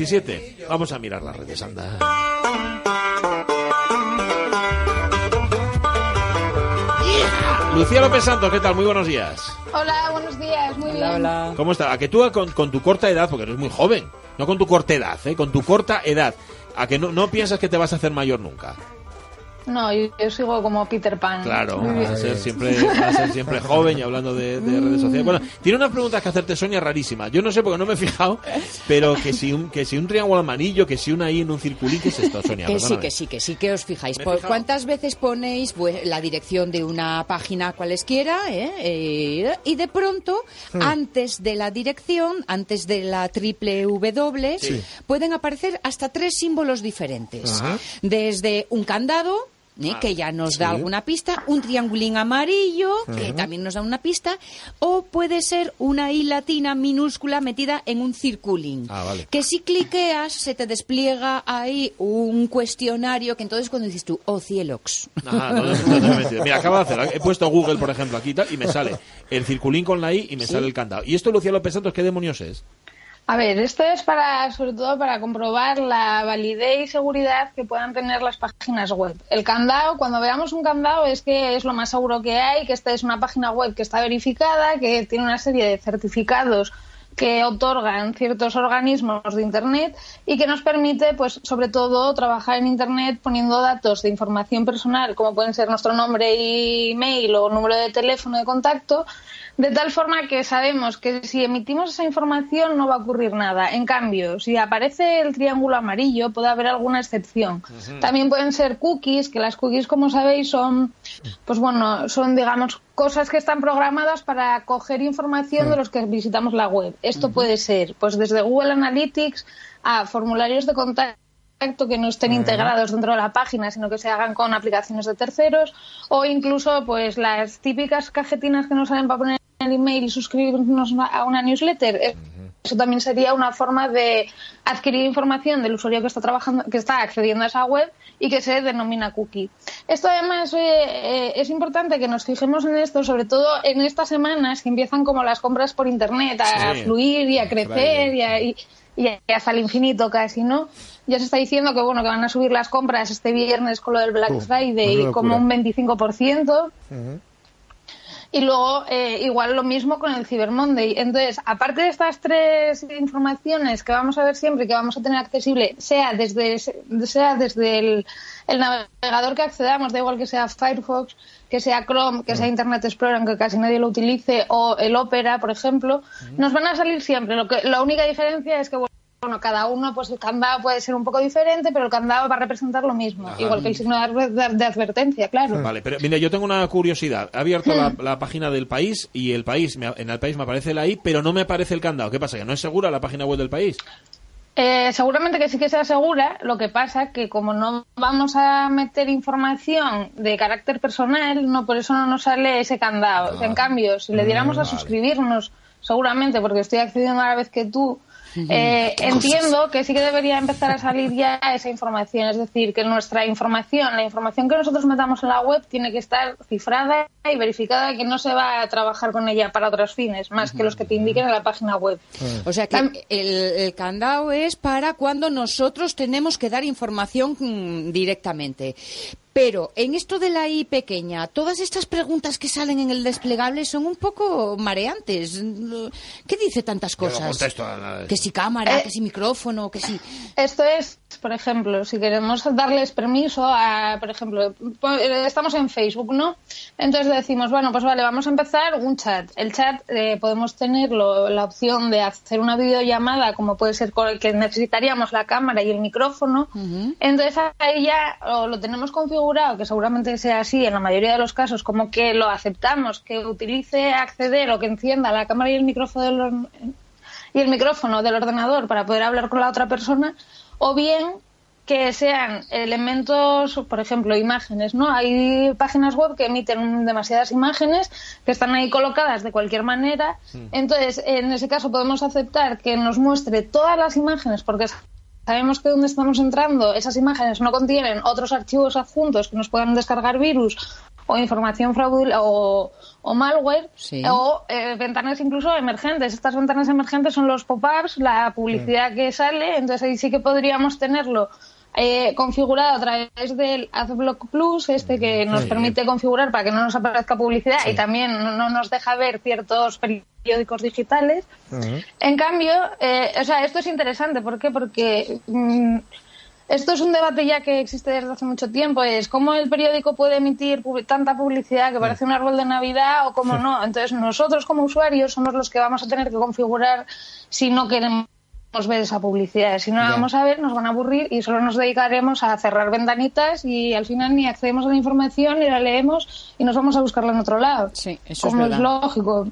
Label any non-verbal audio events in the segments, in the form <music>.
17. Vamos a mirar las redes, anda. Lucía López Santos, ¿qué tal? Muy buenos días. Hola, buenos días, muy bien. ¿Cómo está? A que tú con, con tu corta edad, porque eres muy joven, no con tu corta edad, ¿eh? con tu corta edad, a que no, no piensas que te vas a hacer mayor nunca. No, yo, yo sigo como Peter Pan. Claro, vas a ser siempre, vas a ser siempre <laughs> joven y hablando de, de redes sociales. Bueno, tiene unas preguntas que hacerte Sonia rarísimas. Yo no sé porque no me he fijado, pero que si un, que si un triángulo amarillo, que si una I en un circulín, ¿qué es esto, Sonia? Que sí, que sí, que sí, que os fijáis. ¿Por. ¿Cuántas veces ponéis pues, la dirección de una página cualesquiera? eh? Eh, y de pronto, Hmm. antes de la dirección, antes de la triple W, Sí. pueden aparecer hasta tres símbolos diferentes. Ajá. Desde un candado. Eh, Ah, que ya nos da sí. alguna pista, un triangulín amarillo, que también nos da una pista, o puede ser una I latina minúscula metida en un circulín. Ah, vale. Que si cliqueas, se te despliega ahí un cuestionario que entonces cuando dices tú, oh cielox. No, no. Mira, acabo de hacer. He puesto Google, por ejemplo, aquí y tal, y me sale el circulín con la I y me sale el candado. ¿Y esto, Lucía López Santos, qué demonios es? A ver, esto es para, sobre todo para comprobar la validez y seguridad que puedan tener las páginas web. El candado, cuando veamos un candado, es que es lo más seguro que hay, que esta es una página web que está verificada, que tiene una serie de certificados que otorgan ciertos organismos de Internet y que nos permite, pues, sobre todo, trabajar en Internet poniendo datos de información personal, como pueden ser nuestro nombre y email o número de teléfono de contacto, de tal forma que sabemos que si emitimos esa información no va a ocurrir nada. En cambio, si aparece el triángulo amarillo, puede haber alguna excepción. También pueden ser cookies, que las cookies, como sabéis, son, pues bueno, son, digamos, cosas que están programadas para coger información de los que visitamos la web. Esto puede ser, pues desde Google Analytics a formularios de contacto contacto que no estén integrados dentro de la página, sino que se hagan con aplicaciones de terceros, o incluso pues las típicas cajetinas que nos salen para poner el email y suscribirnos a una newsletter. Eh, Eso también sería una forma de adquirir información del usuario que está trabajando, que está accediendo a esa web y que se denomina cookie. Esto además eh, eh, es importante que nos fijemos en esto, sobre todo en estas semanas que empiezan como las compras por internet a Sí. fluir y a crecer y, a- y- y hasta el infinito casi, ¿no? Ya se está diciendo que bueno que van a subir las compras este viernes con lo del Black Friday como un 25%. Y luego, eh, igual lo mismo con el Cyber Monday. Entonces, aparte de estas tres informaciones que vamos a ver siempre, que vamos a tener accesible, sea desde, sea desde el, el navegador que accedamos, da igual que sea Firefox, que sea Chrome, que sea Internet Explorer, aunque casi nadie lo utilice, o el Opera, por ejemplo, nos van a salir siempre. Lo que, la única diferencia es que, bueno, cada uno, pues el candado puede ser un poco diferente, pero el candado va a representar lo mismo, Ajá. igual que el signo de, adver- de advertencia, claro. Vale, pero mira, yo tengo una curiosidad. He abierto la, la página del país y el país me- en el país me aparece la I, pero no me aparece el candado. ¿Qué pasa? ¿Que no es segura la página web del país? Eh, seguramente que sí que sea segura, lo que pasa que como no vamos a meter información de carácter personal, no por eso no nos sale ese candado. Ah. En cambio, si le diéramos a vale. suscribirnos, seguramente porque estoy accediendo a la vez que tú, eh, entiendo que sí que debería empezar a salir ya esa información. Es decir, que nuestra información, la información que nosotros metamos en la web, tiene que estar cifrada y verificada que no se va a trabajar con ella para otros fines, más que los que te indiquen en la página web. O sea que el, el candado es para cuando nosotros tenemos que dar información mm, directamente. Pero en esto de la I pequeña, todas estas preguntas que salen en el desplegable son un poco mareantes. ¿Qué dice tantas Yo no cosas? contesto a nada de Que si cámara, Eh, que si micrófono, que si... Esto es, por ejemplo, si queremos darles permiso a, por ejemplo, eh, estamos en Facebook, ¿no? Entonces decimos, bueno, pues vale, vamos a empezar un chat. El chat eh, podemos tener lo- la opción de hacer una videollamada, como puede ser con el que necesitaríamos la cámara y el micrófono. Entonces ahí ya o lo tenemos configurado, que seguramente sea así en la mayoría de los casos, como que lo aceptamos, que utilice acceder o que encienda la cámara y el micrófono de los, y el micrófono del ordenador para poder hablar con la otra persona, o bien que sean elementos, por ejemplo, imágenes, ¿no? Hay páginas web que emiten demasiadas imágenes que están ahí colocadas de cualquier manera. Entonces, en ese caso podemos aceptar que nos muestre todas las imágenes porque sabemos que donde estamos entrando esas imágenes no contienen otros archivos adjuntos que nos puedan descargar virus o información fraudulenta o, o malware Sí. o eh, ventanas incluso emergentes. Estas ventanas emergentes son los pop-ups, la publicidad que sale, entonces ahí sí que podríamos tenerlo eh, configurado a través del AdBlock Plus, este que nos permite configurar para que no nos aparezca publicidad y también no, no nos deja ver ciertos periódicos digitales. En cambio, eh, o sea, esto es interesante. ¿Por qué? Porque mm, esto es un debate ya que existe desde hace mucho tiempo. Es cómo el periódico puede emitir tanta publicidad que parece un árbol de Navidad o cómo no. Entonces, nosotros como usuarios somos los que vamos a tener que configurar si no queremos ver esa publicidad. Si no la vamos a ver, nos van a aburrir y solo nos dedicaremos a cerrar ventanitas y al final ni accedemos a la información ni la leemos y nos vamos a buscarla en otro lado. Sí, eso es como es, verdad. lógico.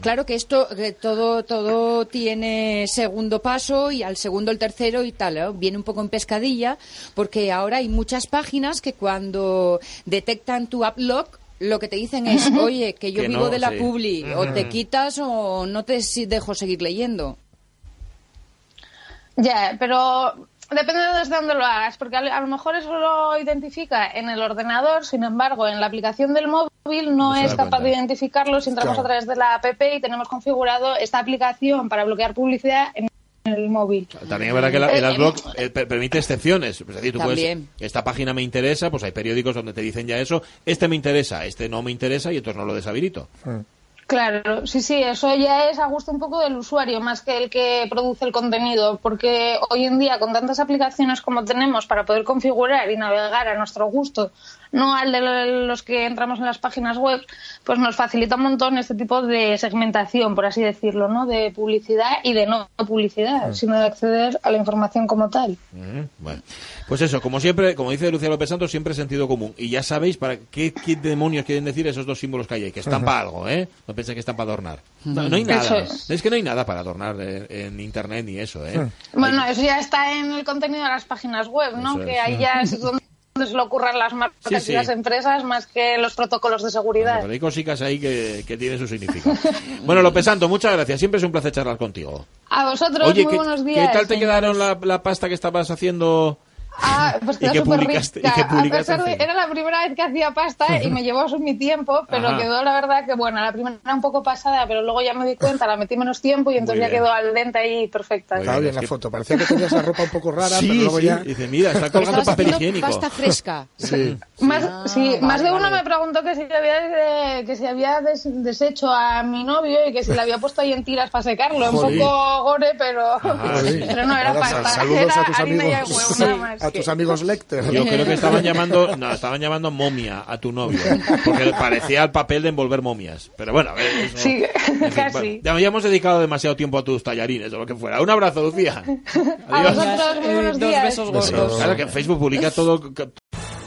Claro que esto, que todo, todo tiene segundo paso y al segundo el tercero y tal. ¿eh? Viene un poco en pescadilla porque ahora hay muchas páginas que cuando detectan tu uplock lo que te dicen es, <laughs> oye, que yo Que vivo no, de la sí. publi, o te quitas o no te dejo seguir leyendo. Ya, pero depende de desde dónde lo hagas, porque a, a lo mejor eso lo identifica en el ordenador, sin embargo, en la aplicación del móvil no, es capaz cuenta. de identificarlo si entramos Claro. a través de la app y tenemos configurado esta aplicación para bloquear publicidad en el móvil. También es verdad que la- el Eh, adblock eh, per- permite excepciones. Es decir, tú puedes, esta página me interesa, pues hay periódicos donde te dicen ya eso, este me interesa, este no me interesa y entonces no lo deshabilito. Claro, sí, sí, eso ya es a gusto un poco del usuario más que el que produce el contenido, porque hoy en día con tantas aplicaciones como tenemos para poder configurar y navegar a nuestro gusto, no al de los que entramos en las páginas web, pues nos facilita un montón este tipo de segmentación, por así decirlo, ¿no? De publicidad y de no publicidad, sino de acceder a la información como tal. Mm, Bueno, pues eso, como siempre, como dice Lucía López Santos, siempre sentido común. Y ya sabéis para qué, qué demonios quieren decir esos dos símbolos que hay ahí, que están <laughs> para algo, ¿eh? No penséis que están para adornar. No, no hay nada. es. Es que no hay nada para adornar en internet ni eso, ¿eh? Bueno, eso ya está en el contenido de las páginas web, ¿no? Eso que es. ahí ya es donde se le ocurran las marcas Sí, sí. y las empresas más que los protocolos de seguridad. Pero hay cositas ahí que, que tienen su significado. <laughs> Bueno, López Santos, muchas gracias. Siempre es un placer charlar contigo. A vosotros, Oye, muy ¿qué, buenos qué días. tal te señores. quedaron la, la pasta que estabas haciendo? Ah, <laughs> pues ¿Y quedó qué y rica. qué publicaste A pesar de- encima? era la primera vez que hacía pasta y me llevó su mi tiempo, pero Ajá. quedó la verdad que bueno, la primera era un poco pasada, pero luego ya me di cuenta, la metí menos tiempo y entonces ya quedó al dente ahí perfecta. Estaba bien, la que- foto. Parecía que tenías la ropa un poco rara, sí, pero luego sí. ya... Dice, mira, está colgando papel higiénico. pasta fresca. Sí. Más, sí, vale, más de uno vale. me preguntó que si había, que si había des- deshecho a mi novio y que si le había puesto ahí en tiras para secarlo. Un poco gore, pero, Sí. pero no era pasta. Saludos era a tus harina y amigos, huevo, nada más. A tus amigos Lecter. Yo creo que estaban <laughs> llamando, no, estaban llamando momia a tu novio, porque parecía el papel de envolver momias. Pero bueno, a ver, eso- Sí, en fin, casi. bueno, ya, hemos dedicado demasiado tiempo a tus tallarines o lo que fuera. Un abrazo, Lucía. A Adiós. vosotros, muy buenos dos besos gordos. Claro que en Facebook publica todo.